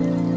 음